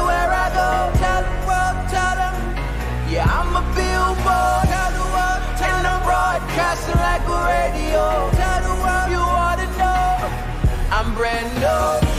everywhere I go. Tell them, world, tell them. Yeah, I'm a billboard. Tell the world, and I'm broadcasting like a radio. Tell the world you ought to know. I'm brand new.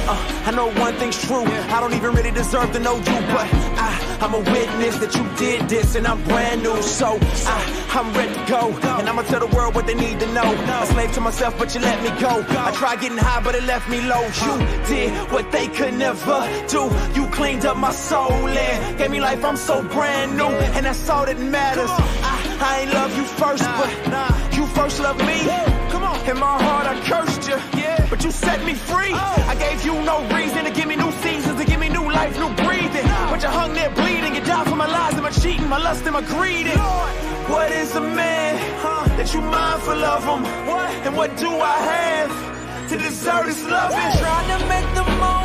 I know one thing's true. I don't even really deserve to know you, but I, I'm a witness that you did this, and I'm brand new. So I, I'm ready to go, and I'ma tell the world what they need to know. A slave to myself, but you let me go. I tried getting high, but it left me low. You did what they could never do. You cleaned up my soul and gave me life. I'm so brand new, and that's all that matters. I, I ain't love you first, but you first love me. In my heart, I cursed you. Yeah. But you set me free. Oh. I gave you no reason to give me new seasons, to give me new life, new breathing. But you hung there bleeding. You died for my lies and my cheating, my lust and my greed. What is a man huh, that you mindful of him? What? And what do I have to deserve this love? Trying to make the moments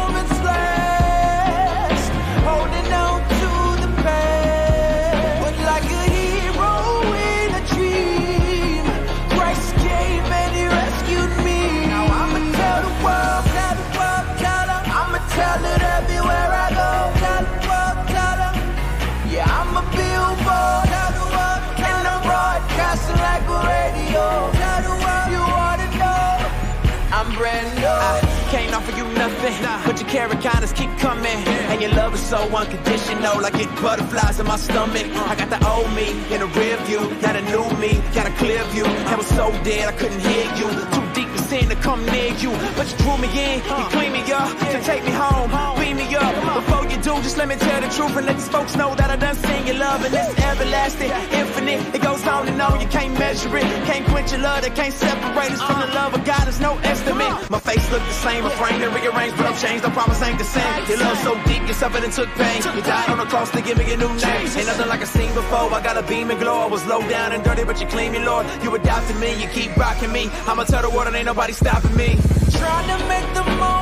nothing, but your carrot kindness keep coming. And your love is so unconditional, like it butterflies in my stomach. I got the old me in a rear view, not a new me, got a clear view. I was so dead I couldn't hear you. Too deep in sin to come near you, but you drew me in, you clean me up, to take me home, beam me up. Before you do, just let me tell the truth and let these folks know that I done seen your love and it's everlasting, infinite. It goes on and on, you can't measure it, can't quench your love, that can't separate us from the love of God. There's no estimate. My face look the same, a frame to rearrange, but I'm changed. I promise ain't the same. Your love so deep, you suffered and took pain. You died on the cross to give me a new name. Ain't nothing like I seen before. I got a beam and glow. I was low down and dirty, but you clean me, Lord. You adopted me, you keep rocking me. I'ma tell the world and ain't nobody stopping me. Trying to make the moments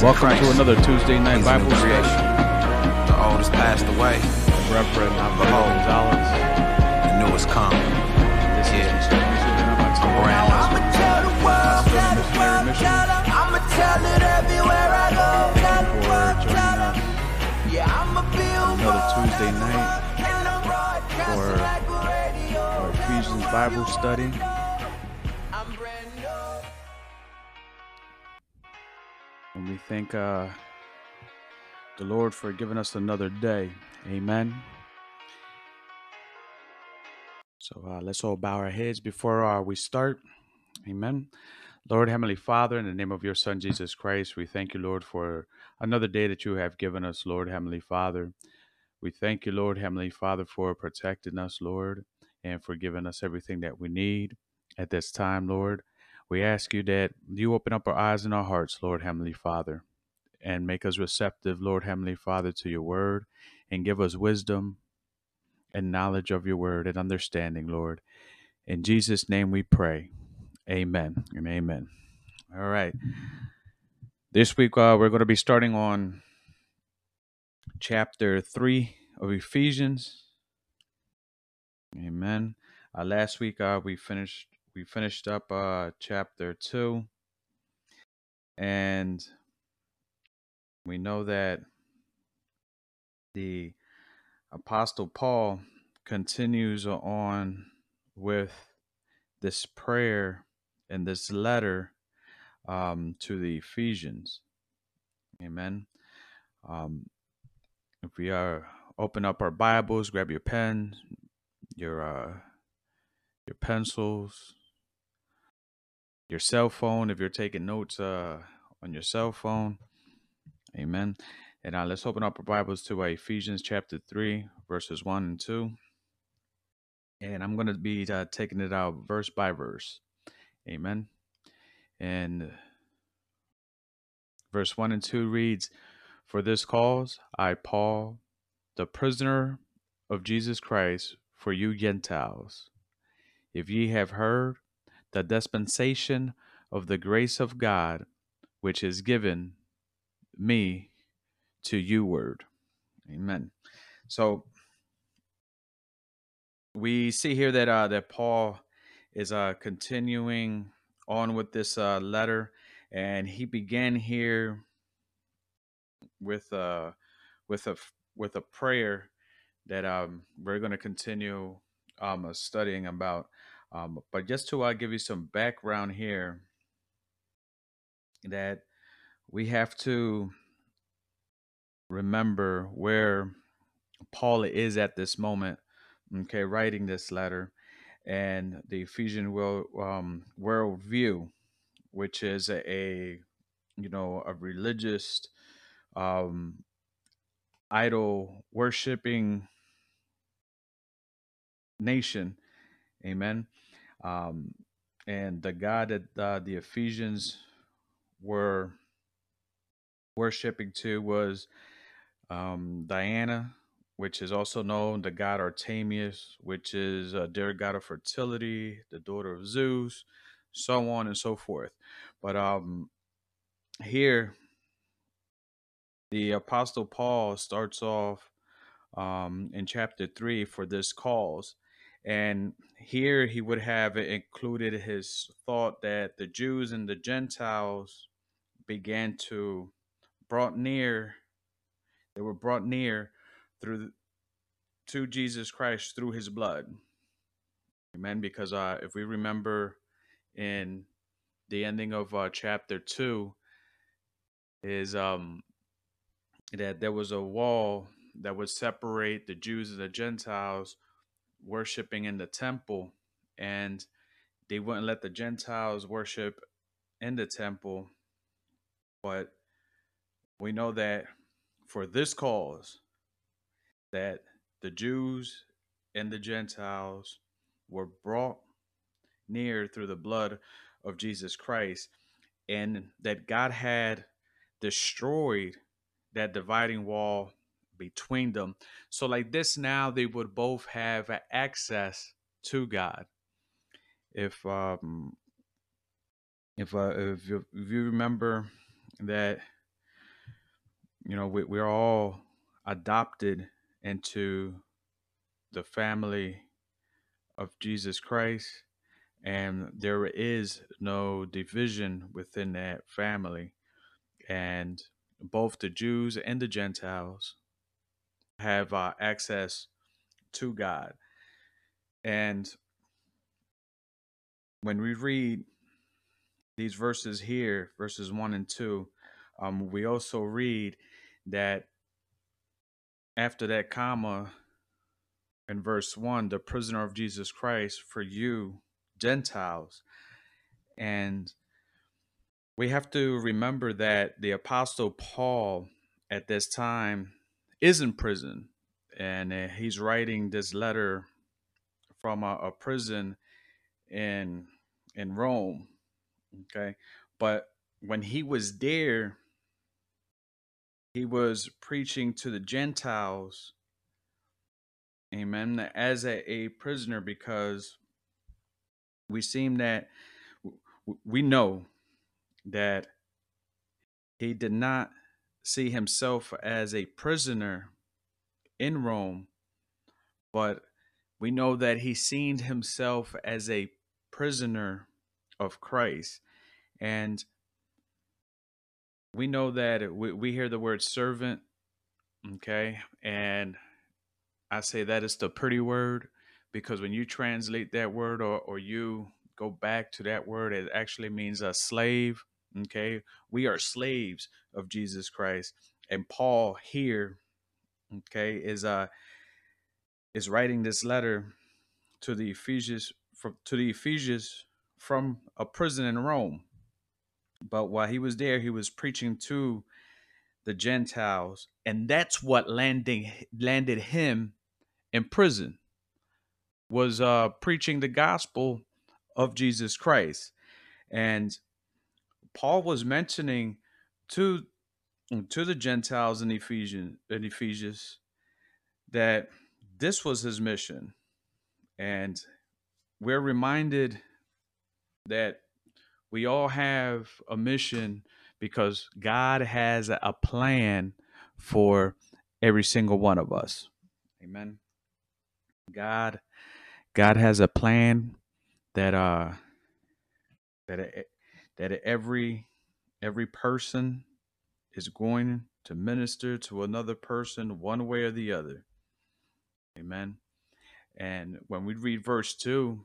Welcome Christ, to another Tuesday night he's Bible study. creation. The old has passed away, Reverend Alfredo Behold. Gonzalez. the new has come. This is Yeah. Mr. Music, and I'm I'm October. brand new. I'ma tell the world, tell the world, tell 'em. I'ma tell it everywhere I go. Tell the world, tell. Yeah, I'm a billboard. another Tuesday night world, and I'm broadcasting for like a radio. our Ephesians Bible study. We thank uh, the Lord for giving us another day. Amen. So uh, let's all bow our heads before uh, we start. Amen. Lord, Heavenly Father, in the name of your Son, Jesus Christ, we thank you, Lord, for another day that you have given us, Lord, Heavenly Father. We thank you, Lord, Heavenly Father, for protecting us, Lord, and for giving us everything that we need at this time, Lord. We ask you that you open up our eyes and our hearts, Lord, Heavenly Father, and make us receptive, Lord, Heavenly Father, to your word, and give us wisdom and knowledge of your word and understanding, Lord. In Jesus' name we pray. Amen and amen. All right. This week uh, we're going to be starting on chapter 3 of Ephesians. Amen. Uh, last week uh, we finished we finished up uh, chapter 2 and we know that the apostle Paul continues on with this prayer and this letter um, to the Ephesians. Amen. Um, if we are open up our Bibles, grab your pen, your uh, your pencils, your cell phone. If you're taking notes uh, on your cell phone, Amen. And now let's open up our Bibles to uh, Ephesians chapter three, verses one and two. And I'm going to be uh, taking it out verse by verse. Amen. And verse 1 and 2 reads, For this cause, I, Paul, the prisoner of Jesus Christ, for you Gentiles, if ye have heard the dispensation of the grace of God, which is given me to you word. Amen. So we see here that uh, that Paul is uh, continuing on with this uh, letter, and he began here with uh, with a with a prayer that um, we're going to continue um, studying about. Um, but just to uh, give you some background here, that we have to remember where Paul is at this moment, okay, writing this letter, and the Ephesian world um, worldview, which is a, a you know a religious um, idol worshiping nation, amen. Um, and the God that uh, the Ephesians were worshiping to was um, Diana, which is also known the god Artemius, which is a dear god of fertility, the daughter of Zeus, so on and so forth. But um, here, the Apostle Paul starts off um, in chapter three for this cause. And here he would have included his thought that the Jews and the Gentiles began to brought near they were brought near through to Jesus Christ through his blood. Amen. Because uh, if we remember in the ending of uh, chapter two, is um, that there was a wall that would separate the Jews and the Gentiles worshiping in the temple, and they wouldn't let the Gentiles worship in the temple. But we know that for this cause that the Jews and the Gentiles were brought near through the blood of Jesus Christ, and that God had destroyed that dividing wall between them. So, like this, now they would both have access to God. If um, if uh, if you, if you remember that you know, we, we're all adopted into the family of Jesus Christ, and there is no division within that family. And both the Jews and the Gentiles have uh, access to God. And when we read these verses here, verses one and two, um, we also read that after that comma in verse 1 the prisoner of jesus christ for you gentiles and we have to remember that the apostle paul at this time is in prison and uh, he's writing this letter from a, a prison in in rome okay? But when he was there he was preaching to the Gentiles, amen, as a, a prisoner because we seem that we know that he did not see himself as a prisoner in Rome, but we know that he seen himself as a prisoner of Christ. And we know that we, we hear the word servant, okay, and I say that is the pretty word because when you translate that word or, or you go back to that word, it actually means a slave. Okay, we are slaves of Jesus Christ, and Paul here, okay, is uh is writing this letter to the Ephesians from to the Ephesians from a prison in Rome. But while he was there, he was preaching to the Gentiles, and that's what landing landed him in prison. Was uh, preaching the gospel of Jesus Christ, and Paul was mentioning to to the Gentiles in Ephesians in Ephesians that this was his mission. And we're reminded that we all have a mission because God has a plan for every single one of us. Amen. God God has a plan that uh that e- that every every person is going to minister to another person one way or the other. Amen. And when we read verse 2,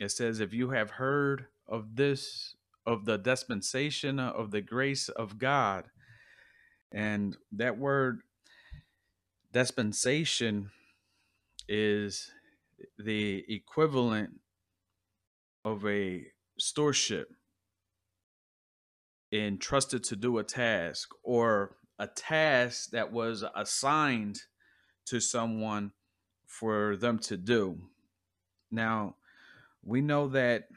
it says if you have heard of this of the dispensation of the grace of God and that word dispensation is the equivalent of a stewardship entrusted to do a task or a task that was assigned to someone for them to do. Now, we know that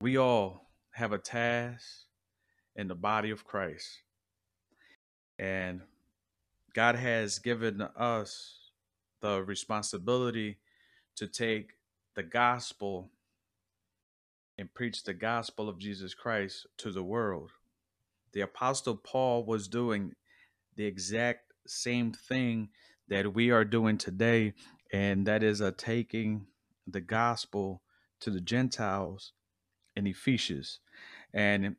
we all have a task in the body of Christ. And God has given us the responsibility to take the gospel and preach the gospel of Jesus Christ to the world. The Apostle Paul was doing the exact same thing that we are doing today, and that is a taking the gospel to the Gentiles in Ephesians. And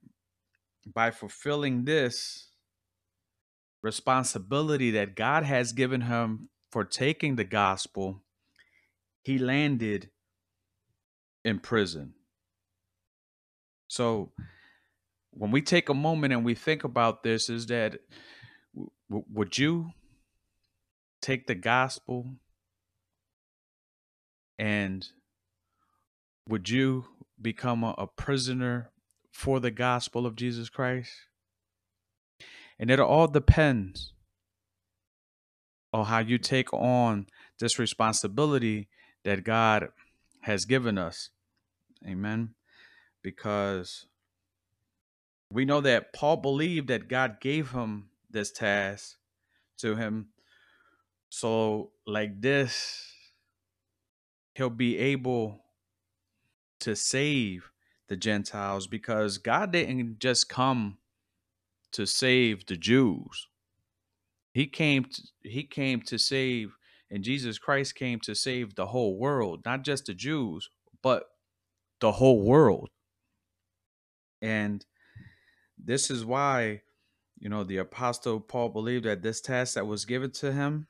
by fulfilling this responsibility that God has given him for taking the gospel, he landed in prison. So when we take a moment and we think about this, is that w- would you take the gospel and would you become a, a prisoner for the gospel of Jesus Christ? And it all depends on how you take on this responsibility that God has given us. Amen. Because we know that Paul believed that God gave him this task to him. So, like this, he'll be able to save the Gentiles because God didn't just come to save the Jews. He came to, he came to save and Jesus Christ came to save the whole world, not just the Jews, but the whole world. And this is why you know the apostle Paul believed that this task that was given to him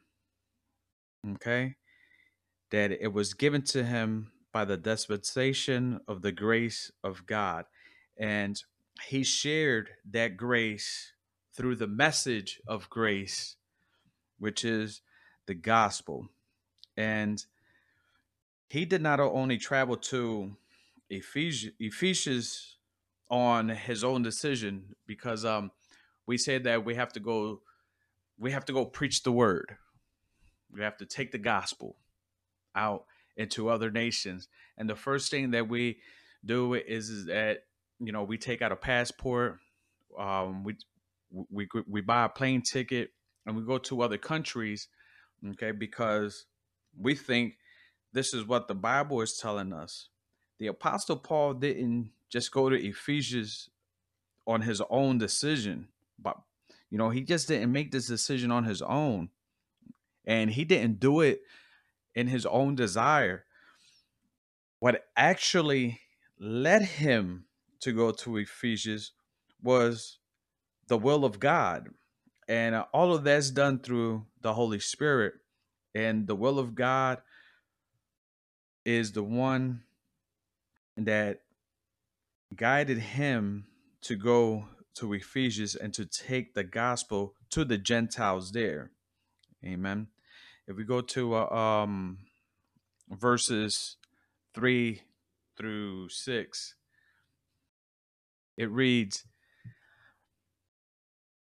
okay that it was given to him by the dispensation of the grace of God. And he shared that grace through the message of grace, which is the gospel. And he did not only travel to Ephes- Ephesians on his own decision, because um, we say that we have to go, we have to go preach the word. We have to take the gospel out into other nations. And the first thing that we do is, is that you know we take out a passport, um, we we we buy a plane ticket, and we go to other countries, okay? Because we think this is what the Bible is telling us. The Apostle Paul didn't just go to Ephesians on his own decision, but you know he just didn't make this decision on his own, and he didn't do it in his own desire. What actually led him to go to Ephesians was the will of God. And all of that's done through the Holy Spirit. And the will of God is the one that guided him to go to Ephesians and to take the gospel to the Gentiles there. Amen. If we go to uh, um, verses 3 through 6, it reads,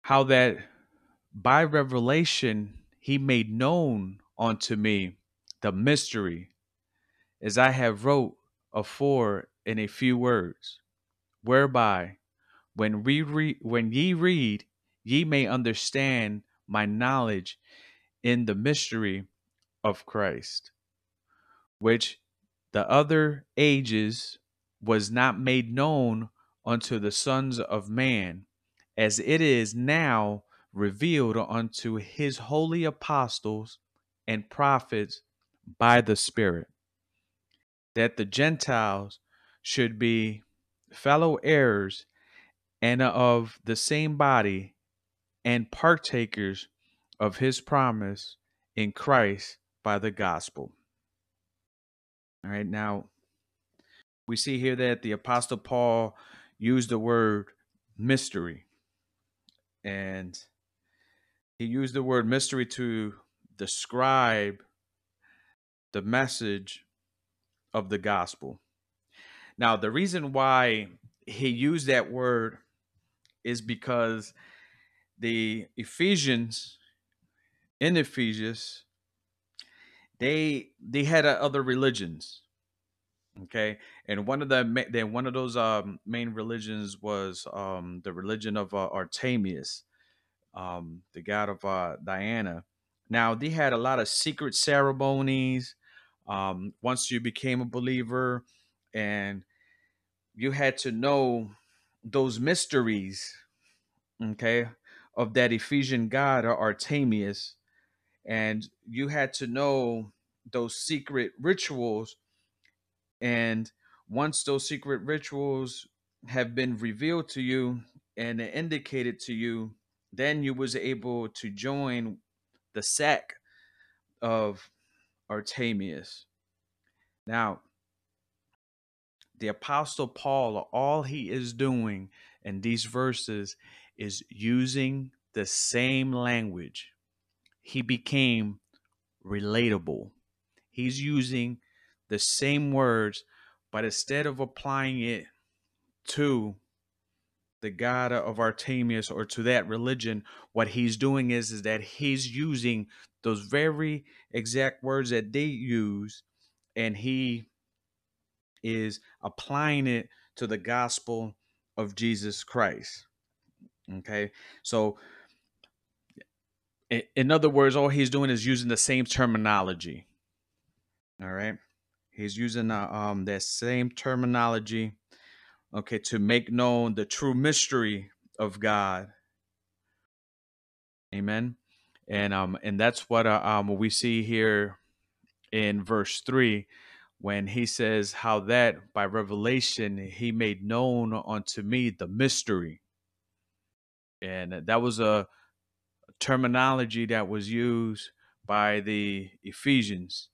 How that by revelation he made known unto me the mystery, as I have wrote afore in a few words, whereby when we read when ye read, ye may understand my knowledge in the mystery of Christ, which the other ages was not made known unto the sons of man, as it is now revealed unto his holy apostles and prophets by the Spirit, that the Gentiles should be fellow heirs and uh, of the same body and partakers of his promise in Christ by the gospel. All right, now we see here that the Apostle Paul used the word mystery. And he used the word mystery to describe the message of the gospel. Now, the reason why he used that word is because the Ephesians in Ephesus they they had uh, other religions okay? And one of the then one of those um main religions was um the religion of uh, Artemius um the god of uh Diana. Now they had a lot of secret ceremonies. Um once you became a believer and you had to know those mysteries okay of that Ephesian god or Artemius and you had to know those secret rituals. And once those secret rituals have been revealed to you and indicated to you then you was able to join the sect of artemius. Now the apostle paul all he is doing in these verses is using the same language. He became relatable. He's using the same words, but instead of applying it to the god of Artemius or to that religion, what he's doing is, is that he's using those very exact words that they use, and he is applying it to the gospel of Jesus Christ. Okay, so in other words, all he's doing is using the same terminology. All right. He's using uh, um that same terminology, okay, to make known the true mystery of God. Amen. And um and that's what uh, um we see here in verse 3 when he says how that by revelation he made known unto me the mystery. And that was a terminology that was used by the Ephesians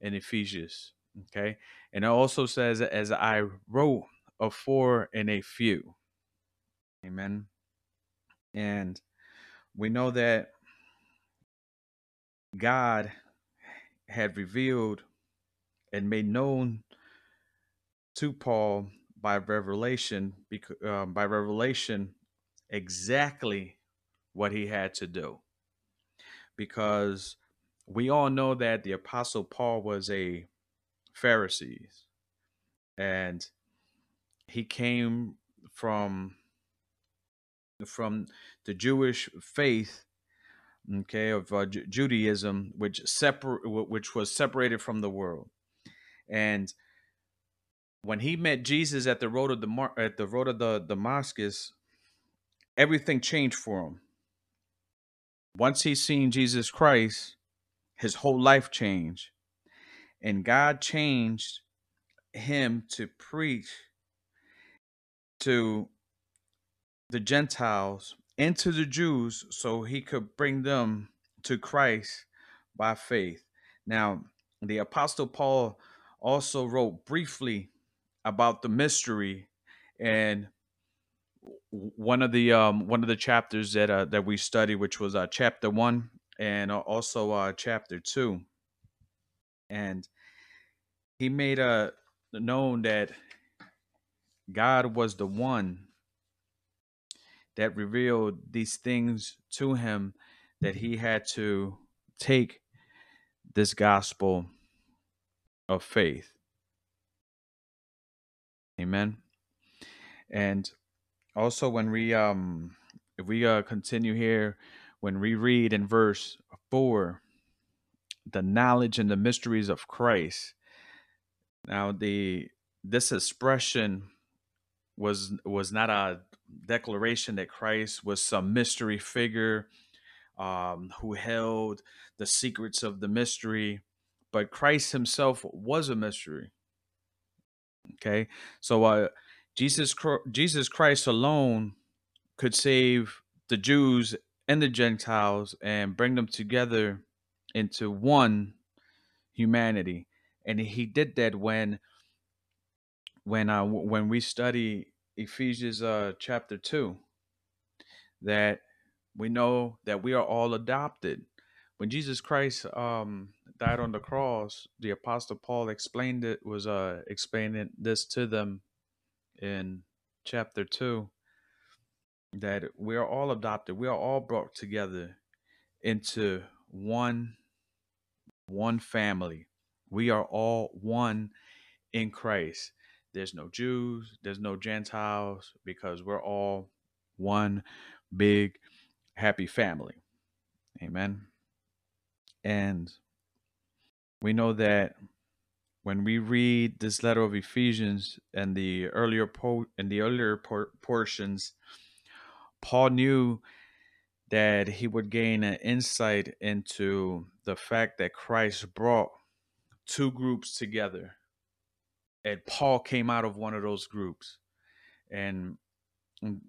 in Ephesians. Okay. And it also says, as I wrote afore in a few. Amen. And we know that God had revealed and made known to Paul by revelation, um, by revelation, exactly what he had to do. Because we all know that the Apostle Paul was a Pharisee and he came from from the Jewish faith, okay, of uh, Ju- Judaism, which separ- which was separated from the world. And when he met Jesus at the road of the Mar- at the road of the Damascus, everything changed for him. Once he seen Jesus Christ, his whole life changed, and God changed him to preach to the Gentiles and to the Jews so he could bring them to Christ by faith. Now, the Apostle Paul also wrote briefly about the mystery and one of the um one of the chapters that uh, that we studied which was uh chapter 1 and uh, also uh chapter 2 and he made uh known that God was the one that revealed these things to him that he had to take this gospel of faith. Amen. And also when we um if we uh, continue here, when we read in verse 4, the knowledge and the mysteries of Christ. Now, the this expression was was not a declaration that Christ was some mystery figure um, who held the secrets of the mystery, but Christ Himself was a mystery. Okay, so uh, Jesus Jesus Christ alone could save the Jews and the Gentiles and bring them together into one humanity, and He did that when when uh when we study Ephesians uh chapter 2 that we know that we are all adopted. When Jesus Christ um died on the cross the apostle Paul explained it was uh explaining this to them in chapter 2 that we are all adopted we are all brought together into one one family we are all one in Christ there's no Jews, there's no Gentiles, because we're all one big happy family. Amen. And we know that when we read this letter of Ephesians and the earlier po- in the earlier por- portions, Paul knew that he would gain an insight into the fact that Christ brought two groups together. And Paul came out of one of those groups, and mm,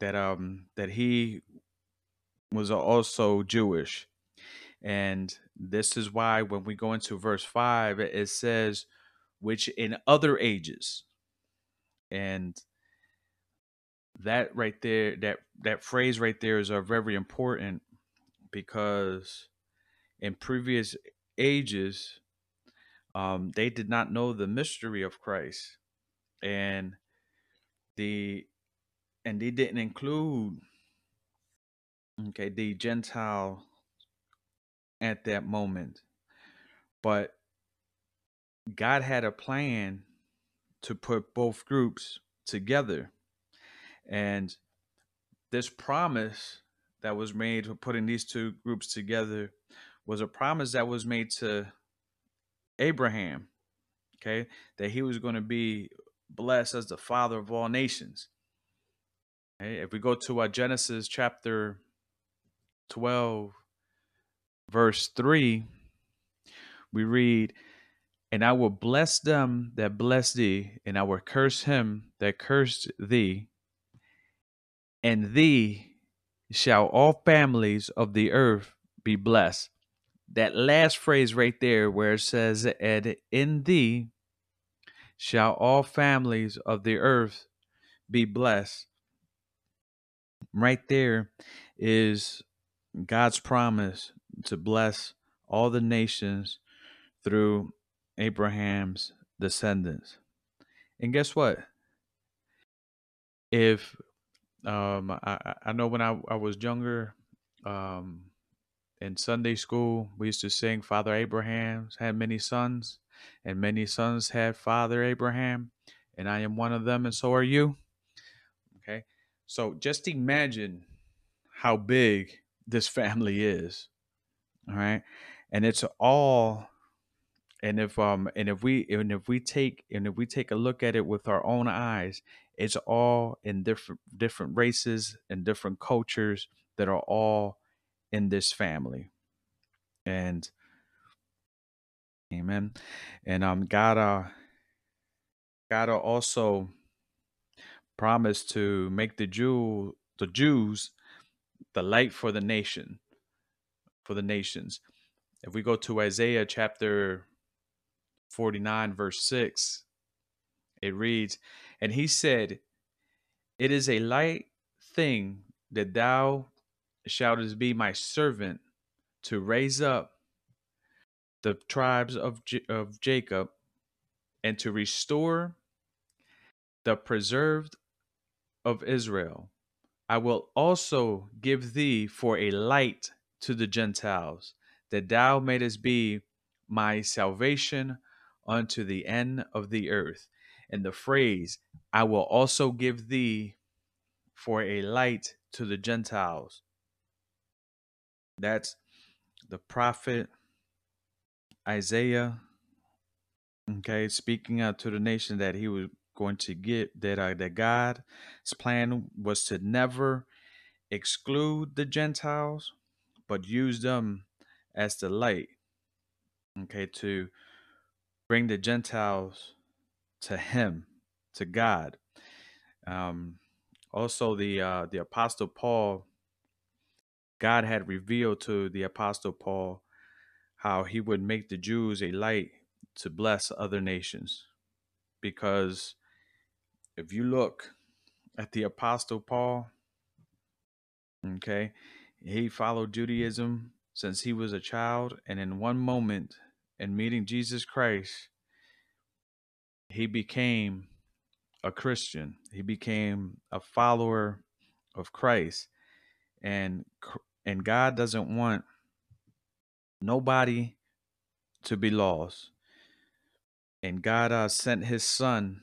that um that he was also Jewish, and this is why when we go into verse five, it says, "Which in other ages," and that right there, that that phrase right there is very important because in previous ages um, they did not know the mystery of Christ, and the and they didn't include okay the Gentile at that moment, but God had a plan to put both groups together, and this promise that was made for putting these two groups together was a promise that was made to Abraham, okay, that he was going to be blessed as the father of all nations. Okay? If we go to uh, Genesis chapter 12, verse 3, we read, And I will bless them that bless thee, and I will curse him that cursed thee, and thee shall all families of the earth be blessed. That last phrase right there where it says and in thee shall all families of the earth be blessed right there is god's promise to bless all the nations through abraham's descendants and guess what if um i i know when i, I was younger um in Sunday school, we used to sing Father Abraham had many sons, and many sons had Father Abraham, and I am one of them, and so are you. Okay. So just imagine how big this family is. All right. And it's all and if um and if we and if we take and if we take a look at it with our own eyes, it's all in different different races and different cultures that are all in this family. And amen. And um God uh God also promised to make the Jew the Jews the light for the nation for the nations. If we go to Isaiah chapter 49 verse 6 it reads and he said it is a light thing that thou shalt be my servant to raise up the tribes of, J- of Jacob and to restore the preserved of Israel. I will also give thee for a light to the Gentiles, that thou mayest be my salvation unto the end of the earth. And the phrase, I will also give thee for a light to the Gentiles. That's the prophet Isaiah, okay, speaking out to the nation that he was going to get that uh, that God's plan was to never exclude the Gentiles, but use them as the light, okay, to bring the Gentiles to Him, to God. Um, also, the uh, the Apostle Paul, God had revealed to the Apostle Paul how he would make the Jews a light to bless other nations, because if you look at the Apostle Paul, okay, he followed Judaism since he was a child, and in one moment, in meeting Jesus Christ, he became a Christian. He became a follower of Christ, and and God doesn't want nobody to be lost. And God uh, sent His Son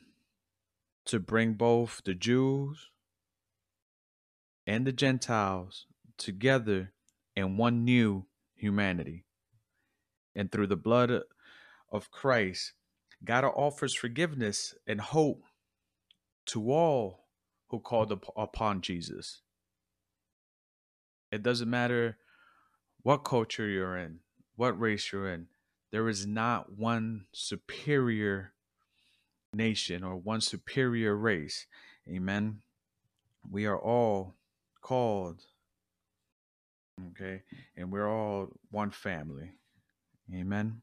to bring both the Jews and the Gentiles together in one new humanity. And through the blood of Christ, God offers forgiveness and hope to all who called upon Jesus. It doesn't matter what culture you're in, what race you're in, there is not one superior nation or one superior race. Amen. We are all called, okay, and we're all one family. Amen.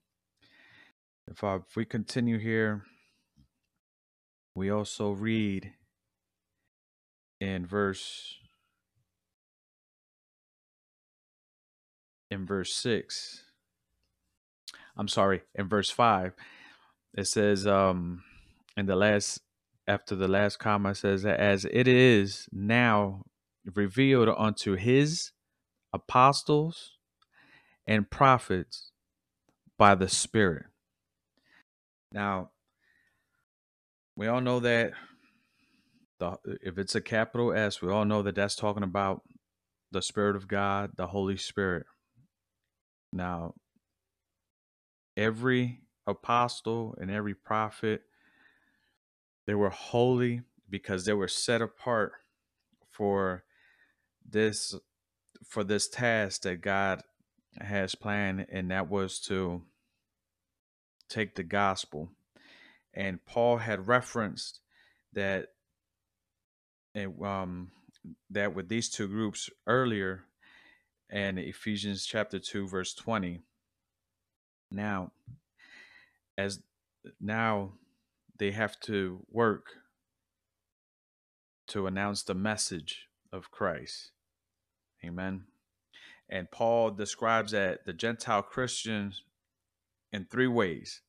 If, uh, if we continue here, we also read in verse in verse 6 i'm sorry in verse 5 it says um in the last after the last comma says as it is now revealed unto his apostles and prophets by the spirit. Now we all know that the if it's a capital s we all know that that's talking about the spirit of god the holy spirit. Now, every apostle and every prophet, they were holy because they were set apart for this for this task that God has planned and that was to take the gospel. And Paul had referenced that um that with these two groups earlier and Ephesians chapter 2 verse 20 now as now they have to work to announce the message of Christ amen and Paul describes that the gentile Christians in three ways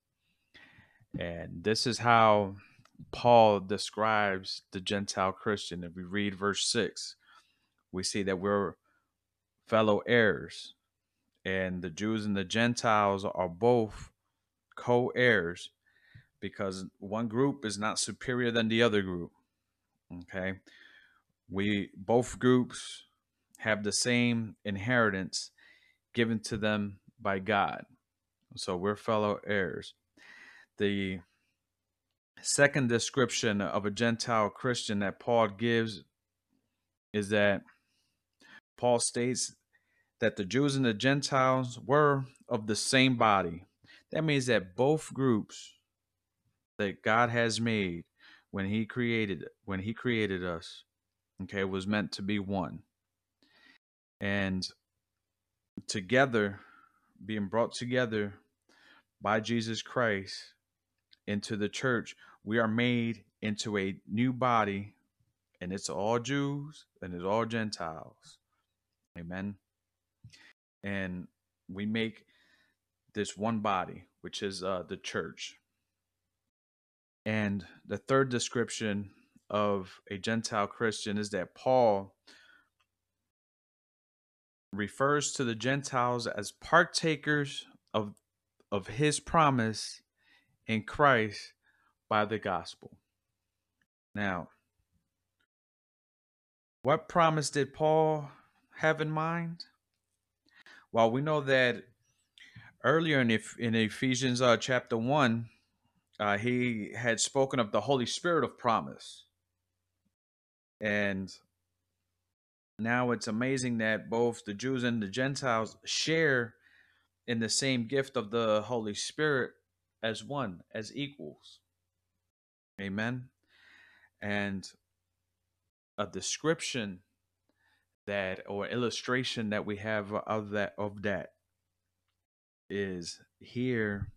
and this is how Paul describes the gentile Christian if we read verse 6 we see that we're fellow heirs. And the Jews and the Gentiles are both co heirs because one group is not superior than the other group. Okay. We both groups have the same inheritance given to them by God. So we're fellow heirs. The second description of a Gentile Christian that Paul gives is that Paul states that the Jews and the Gentiles were of the same body. That means that both groups that God has made when he created when he created us, okay, was meant to be one. And together being brought together by Jesus Christ into the church, we are made into a new body and it's all Jews and it's all Gentiles. Amen and we make this one body, which is uh, the church. And the third description of a Gentile Christian is that Paul refers to the Gentiles as partakers of, of his promise in Christ by the gospel. Now, What promise did Paul have in mind? Well, we know that earlier in, in Ephesians uh, chapter 1, uh, he had spoken of the Holy Spirit of promise. And now it's amazing that both the Jews and the Gentiles share in the same gift of the Holy Spirit as one, as equals. Amen. And a description that or illustration that we have of that of that is here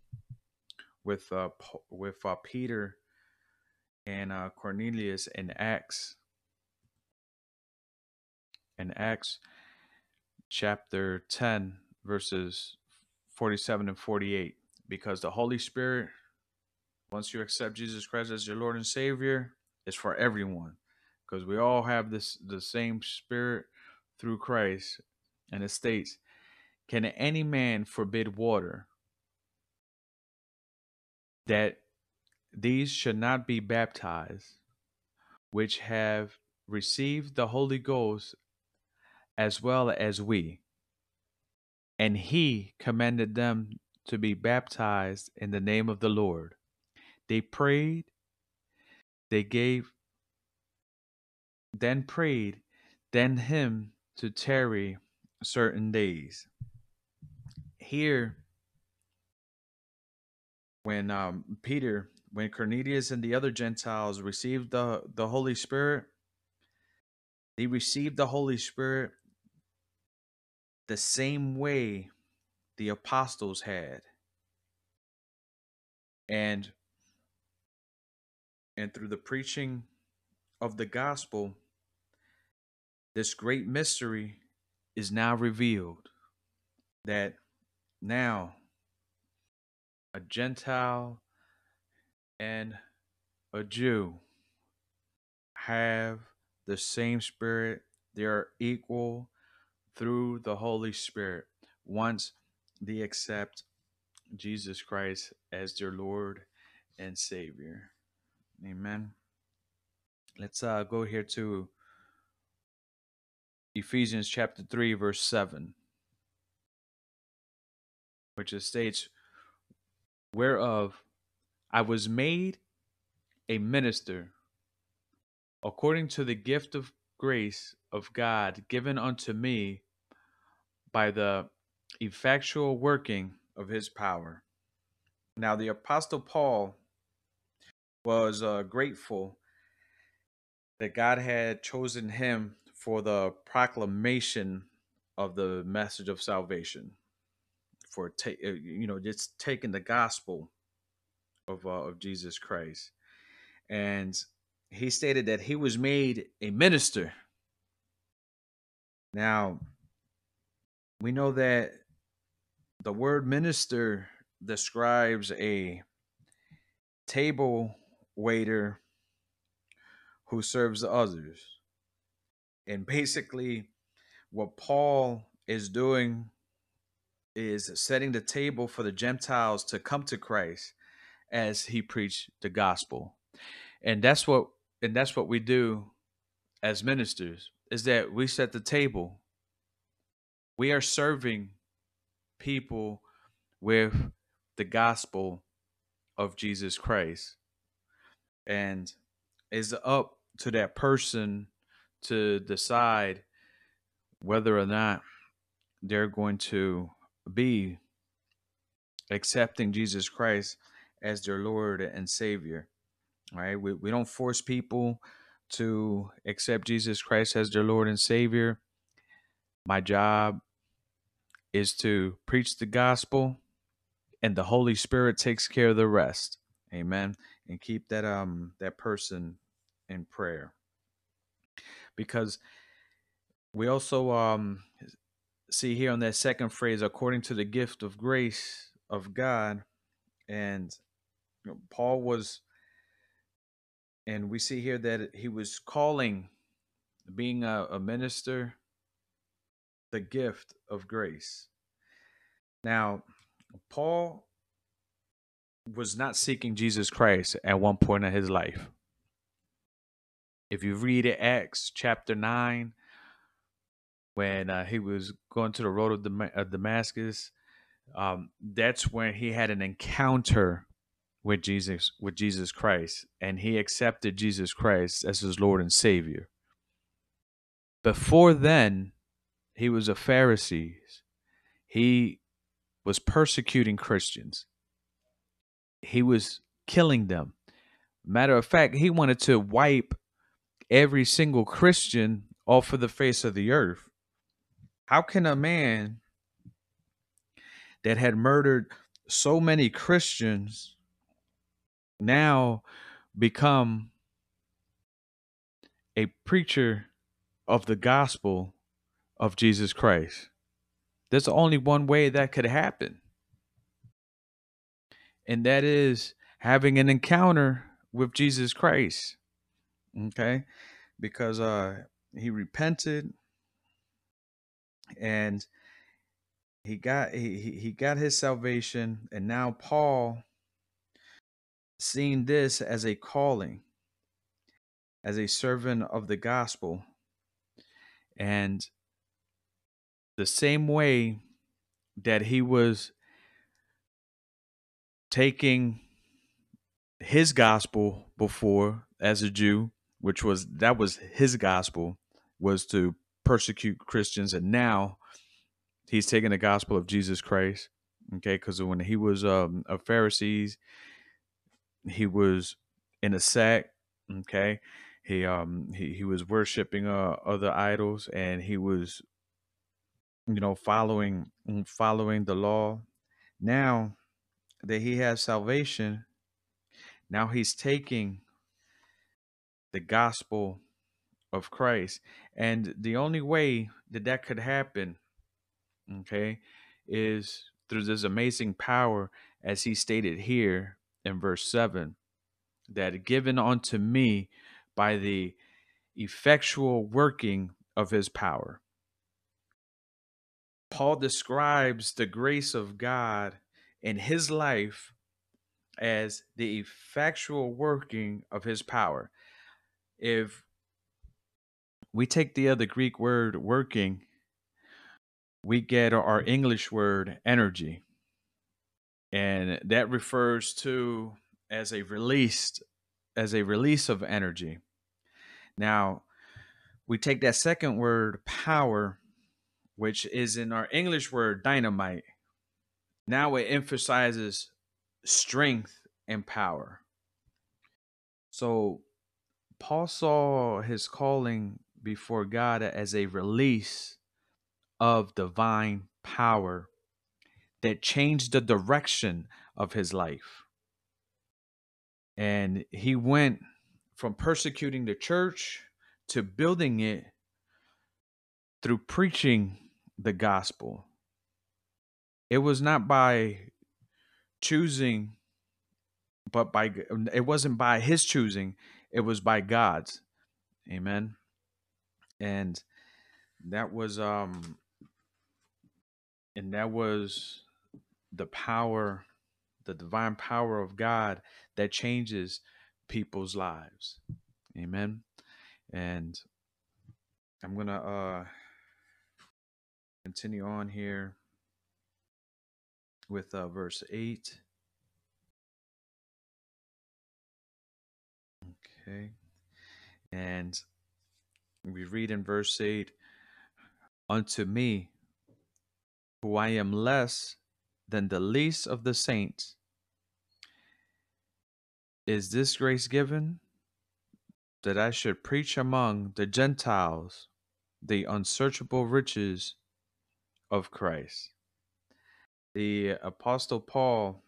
with uh with uh, Peter and uh, Cornelius in Acts in Acts chapter 10 verses 47 and 48 because the Holy Spirit once you accept Jesus Christ as your Lord and Savior is for everyone. Because we all have this the same spirit through Christ. And it states can any man forbid water that these should not be baptized which have received the Holy Ghost as well as we. And he commanded them to be baptized in the name of the Lord. They prayed. They gave then prayed then him to tarry certain days. Here when um, Peter, when Cornelius and the other Gentiles received the, the Holy Spirit, they received the Holy Spirit the same way the apostles had. And and through the preaching of the gospel, this great mystery is now revealed that now a Gentile and a Jew have the same spirit. They are equal through the Holy Spirit once they accept Jesus Christ as their Lord and Savior. Amen. Let's uh, go here to Ephesians chapter 3, verse 7, which states, Whereof I was made a minister according to the gift of grace of God given unto me by the effectual working of his power. Now, the Apostle Paul was uh, grateful that God had chosen him for the proclamation of the message of salvation, for ta- uh, you know just taking the gospel of uh, of Jesus Christ, and he stated that he was made a minister. Now, we know that the word minister describes a table waiter who serves others. And basically, what Paul is doing is setting the table for the Gentiles to come to Christ as he preached the gospel. And that's what and that's what we do as ministers is that we set the table. We are serving people with the gospel of Jesus Christ. And it's up to that person to decide whether or not they're going to be accepting Jesus Christ as their Lord and Savior. Right. We, we don't force people to accept Jesus Christ as their Lord and Savior. My job is to preach the gospel and the Holy Spirit takes care of the rest. Amen. And keep that um that person in prayer. Because we also um see here on that second phrase according to the gift of grace of God and you know, Paul was and we see here that he was calling being a, a minister the gift of grace. Now, Paul was not seeking Jesus Christ at one point in his life. If you read Acts chapter 9, when uh, he was going to the road of, Dam- of Damascus, um, that's when he had an encounter with Jesus with Jesus Christ and he accepted Jesus Christ as his Lord and Savior. Before then, he was a Pharisee. He was persecuting Christians. He was killing them. Matter of fact, he wanted to wipe every single Christian off of the face of the earth. How can a man that had murdered so many Christians now become a preacher of the gospel of Jesus Christ. There's only one way that could happen, and that is having an encounter with Jesus Christ. Okay, because uh, he repented and he got he he he got his salvation, and now Paul seeing this as a calling, as a servant of the gospel. And the same way that he was taking his gospel before as a Jew, which was that was his gospel, was to persecute Christians, and now he's taking the gospel of Jesus Christ. Okay, because when he was um, a Pharisee, he was in a sack. okay he um he, he was worshiping uh other idols and he was you know following mm, following the law now that he has salvation now he's taking the gospel of Christ and the only way that that could happen okay is through this amazing power as he stated here in verse 7 that given unto me by the effectual working of his power. Paul describes the grace of God in his life as the effectual working of his power. If we take the other Greek word working, we get our English word energy. And that refers to as a released as a release of energy. Now, we take that second word power, which is in our English word dynamite. Now it emphasizes strength and power. So Paul saw his calling before God as a release of divine power that changed the direction of his life and he went from persecuting the church to building it through preaching the gospel. It was not by choosing, but by it wasn't by his choosing, it was by God's. Amen. And that was um and that was the power the divine power of God that changes people's lives. Amen. And I'm going to uh continue on here with uh, verse 8. Okay. And we read in verse 8 Unto me, who I am less than the least of the saints. Is this grace given that I should preach among the Gentiles the unsearchable riches of Christ? The Apostle Paul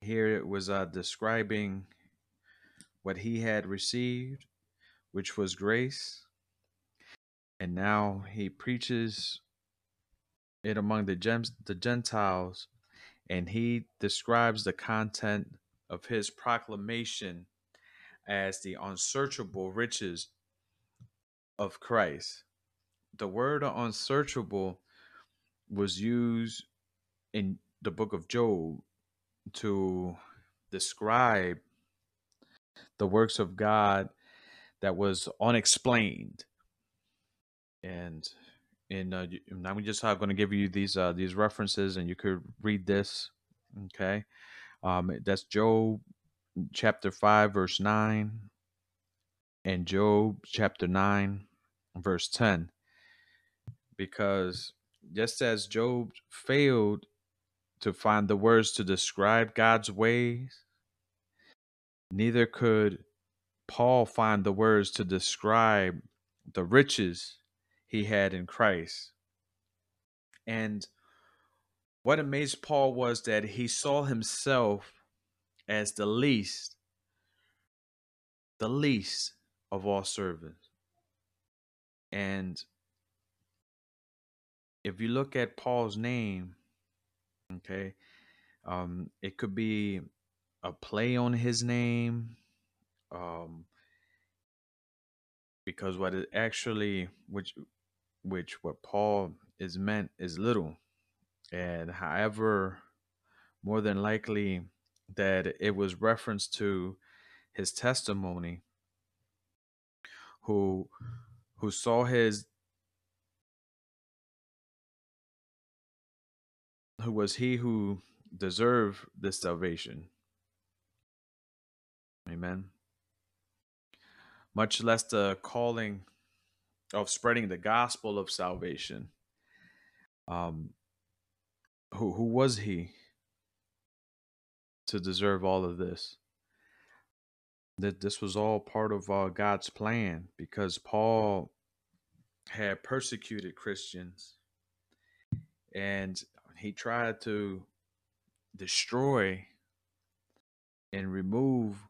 here it was uh, describing what he had received, which was grace, and now he preaches it among the gems the Gentiles, and he describes the content of his proclamation as the unsearchable riches of Christ. The word unsearchable was used in the book of Job to describe the works of God that was unexplained. And and uh, and I'm just uh, going to give you these uh, these references, and you could read this. Okay, um, that's Job chapter five, verse nine, and Job chapter nine, verse ten. Because just as Job failed to find the words to describe God's ways, neither could Paul find the words to describe the riches he had in Christ. And what amazed Paul was that he saw himself as the least, the least of all servants. And if you look at Paul's name, okay, um, it could be a play on his name, um, because what it actually, which, which what Paul is meant is little, and however, more than likely that it was reference to his testimony, who, who saw his who was he who deserved this salvation. Amen. Much less the calling of spreading the gospel of salvation. Um, who who was he to deserve all of this? That this was all part of uh, God's plan because Paul had persecuted Christians and he tried to destroy and remove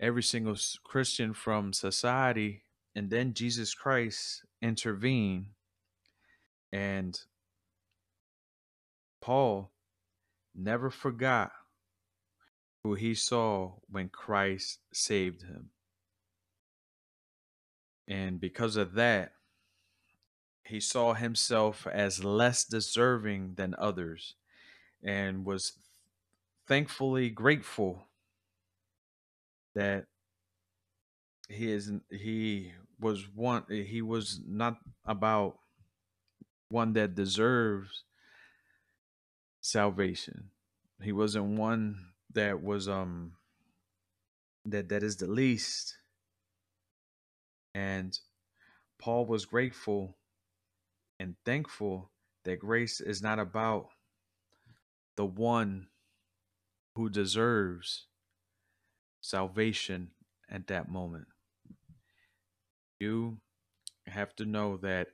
every single Christian from society. And then Jesus Christ intervened, and Paul never forgot who he saw when Christ saved him. And because of that, he saw himself as less deserving than others and was thankfully grateful that he is he was one he was not about one that deserves salvation he wasn't one that was um that that is the least and paul was grateful and thankful that grace is not about the one who deserves salvation at that moment. You have to know that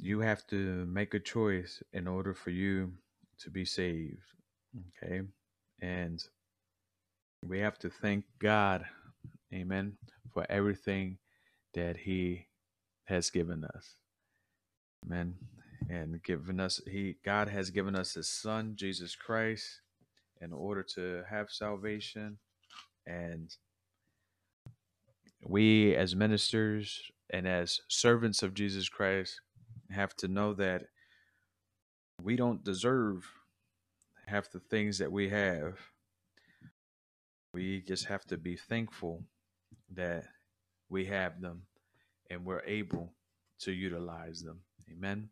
you have to make a choice in order for you to be saved. Okay. And we have to thank God, amen, for everything that He has given us. Amen. And given us, He God has given us His Son, Jesus Christ, in order to have salvation. And we as ministers and as servants of Jesus Christ have to know that we don't deserve half the things that we have. We just have to be thankful that we have them and we're able to utilize them. Amen.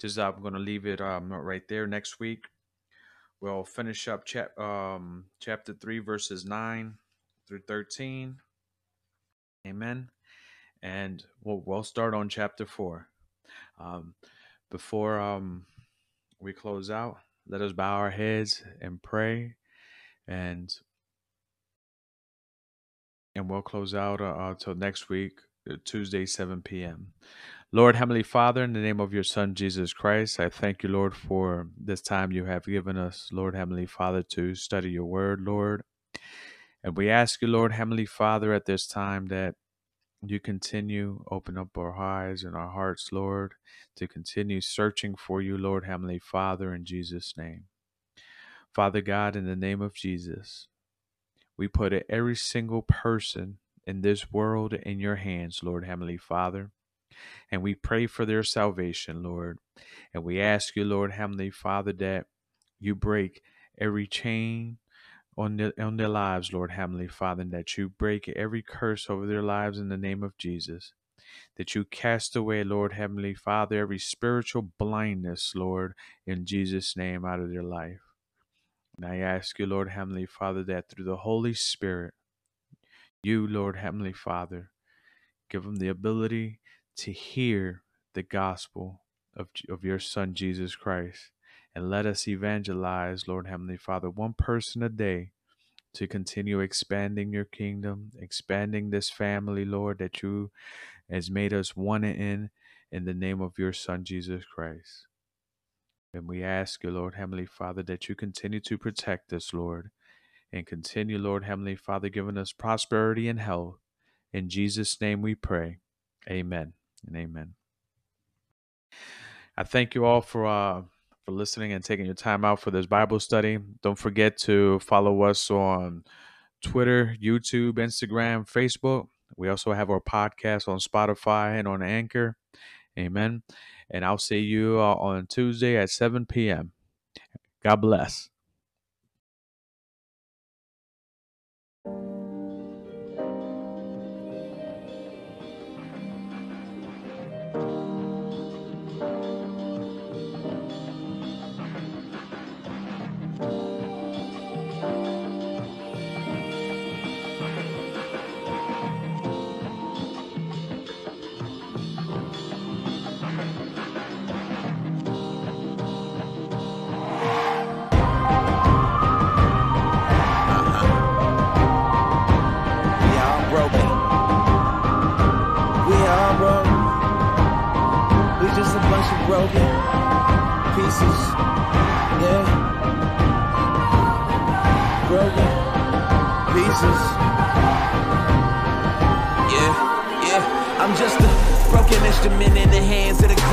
Just I'm going to leave it um, right there. Next week, we'll finish up chap- um, chapter 3, verses 9 through 13. Amen. And we'll, we'll start on chapter 4. Um, before um, we close out, let us bow our heads and pray. And and we'll close out uh, uh, next week, uh, Tuesday, 7 p.m. Lord, Heavenly Father, in the name of your Son, Jesus Christ, I thank you, Lord, for this time you have given us, Lord, Heavenly Father, to study your word, Lord. And we ask you, Lord, Heavenly Father, at this time that you continue open up our eyes and our hearts, Lord, to continue searching for you, Lord, Heavenly Father, in Jesus' name. Father God, in the name of Jesus, we put every single person in this world in your hands, Lord Heavenly Father. And we pray for their salvation, Lord. And we ask you, Lord Heavenly Father, that you break every chain on their, on their lives, Lord Heavenly Father, and that you break every curse over their lives in the name of Jesus. That you cast away, Lord Heavenly Father, every spiritual blindness, Lord, in Jesus' name out of their life. And I ask you, Lord Heavenly Father, that through the Holy Spirit, you, Lord Heavenly Father, give them the ability to hear the gospel of, of your Son, Jesus Christ. And let us evangelize, Lord Heavenly Father, one person a day to continue expanding your kingdom, expanding this family, Lord, that you has made us one in, in the name of your Son, Jesus Christ. And we ask you, Lord Heavenly Father, that you continue to protect us, Lord, and continue, Lord Heavenly Father, giving us prosperity and health. In Jesus' name we pray. Amen and amen. I thank you all for uh, for listening and taking your time out for this Bible study. Don't forget to follow us on Twitter, YouTube, Instagram, Facebook. We also have our podcast on Spotify and on Anchor. Amen. And I'll see you uh, on Tuesday at 7 p.m. God bless.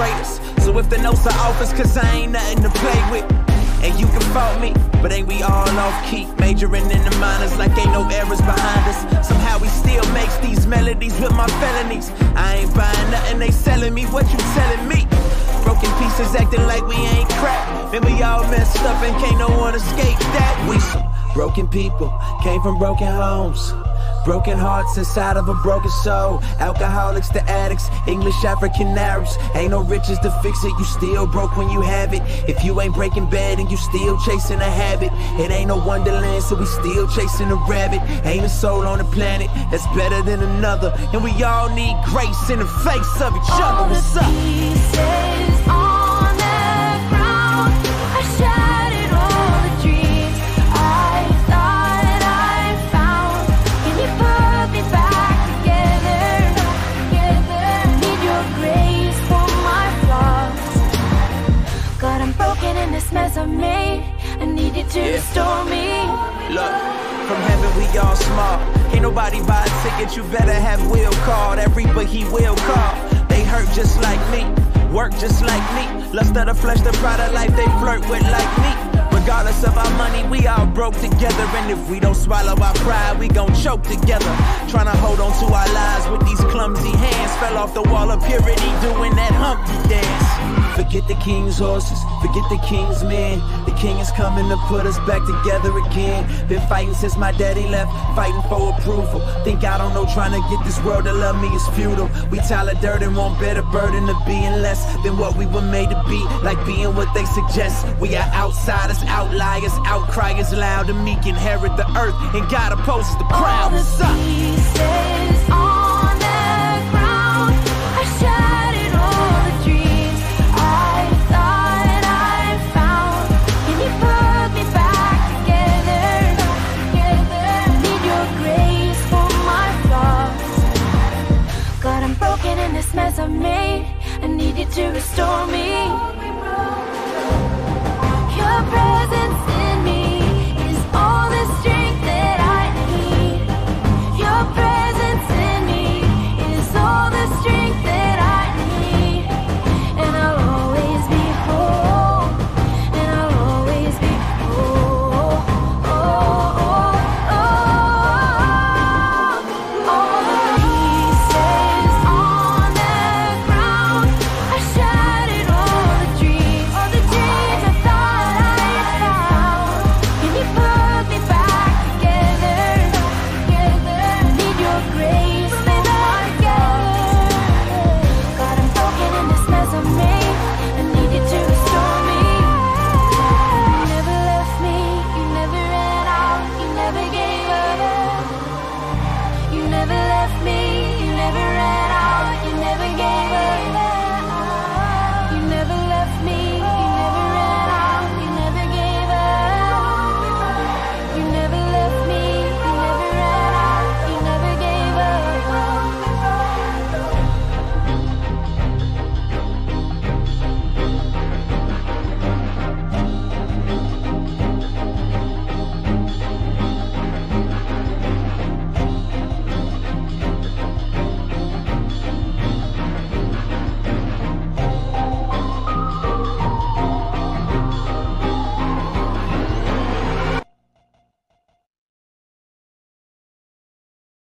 So if the notes are off, it's cause I ain't nothing to play with. And you can fault me, but ain't we all off key? Majoring in the minors like ain't no errors behind us. Somehow we still makes these melodies with my felonies. I ain't buying nothing, they selling me what you telling me. Broken pieces acting like we ain't crap. Man, we all messed up and can't no one escape that. We some broken people, came from broken homes. Broken hearts inside of a broken soul. Alcoholics to addicts, English African Arabs. Ain't no riches to fix it. You still broke when you have it. If you ain't breaking bad and you still chasing a habit, it ain't no wonderland, so we still chasing a rabbit. Ain't a soul on the planet that's better than another. And we all need grace in the face of each All other. What's up? Yeah. Look, from heaven we all small. Can't nobody buy a ticket, you better have will call. That reaper he will call. They hurt just like me, work just like me. Lust of the flesh, the pride of life, they flirt with like me. Regardless of our money, we all broke together. And if we don't swallow our pride, we gon' choke together. Trying to hold on to our lives with these clumsy hands. Fell off the wall of purity doing that humpty dance. Forget the king's horses, forget the king's men. The king is coming to put us back together again. Been fighting since my daddy left, fighting for approval. Think I don't know, trying to get this world to love me is futile. We tile of dirt and want better burden of being less than what we were made to be. Like being what they suggest. We are outsiders, outliers, outcriers, loud and meek, inherit the earth, and God opposes the All crowd. the you to restore me. Your presence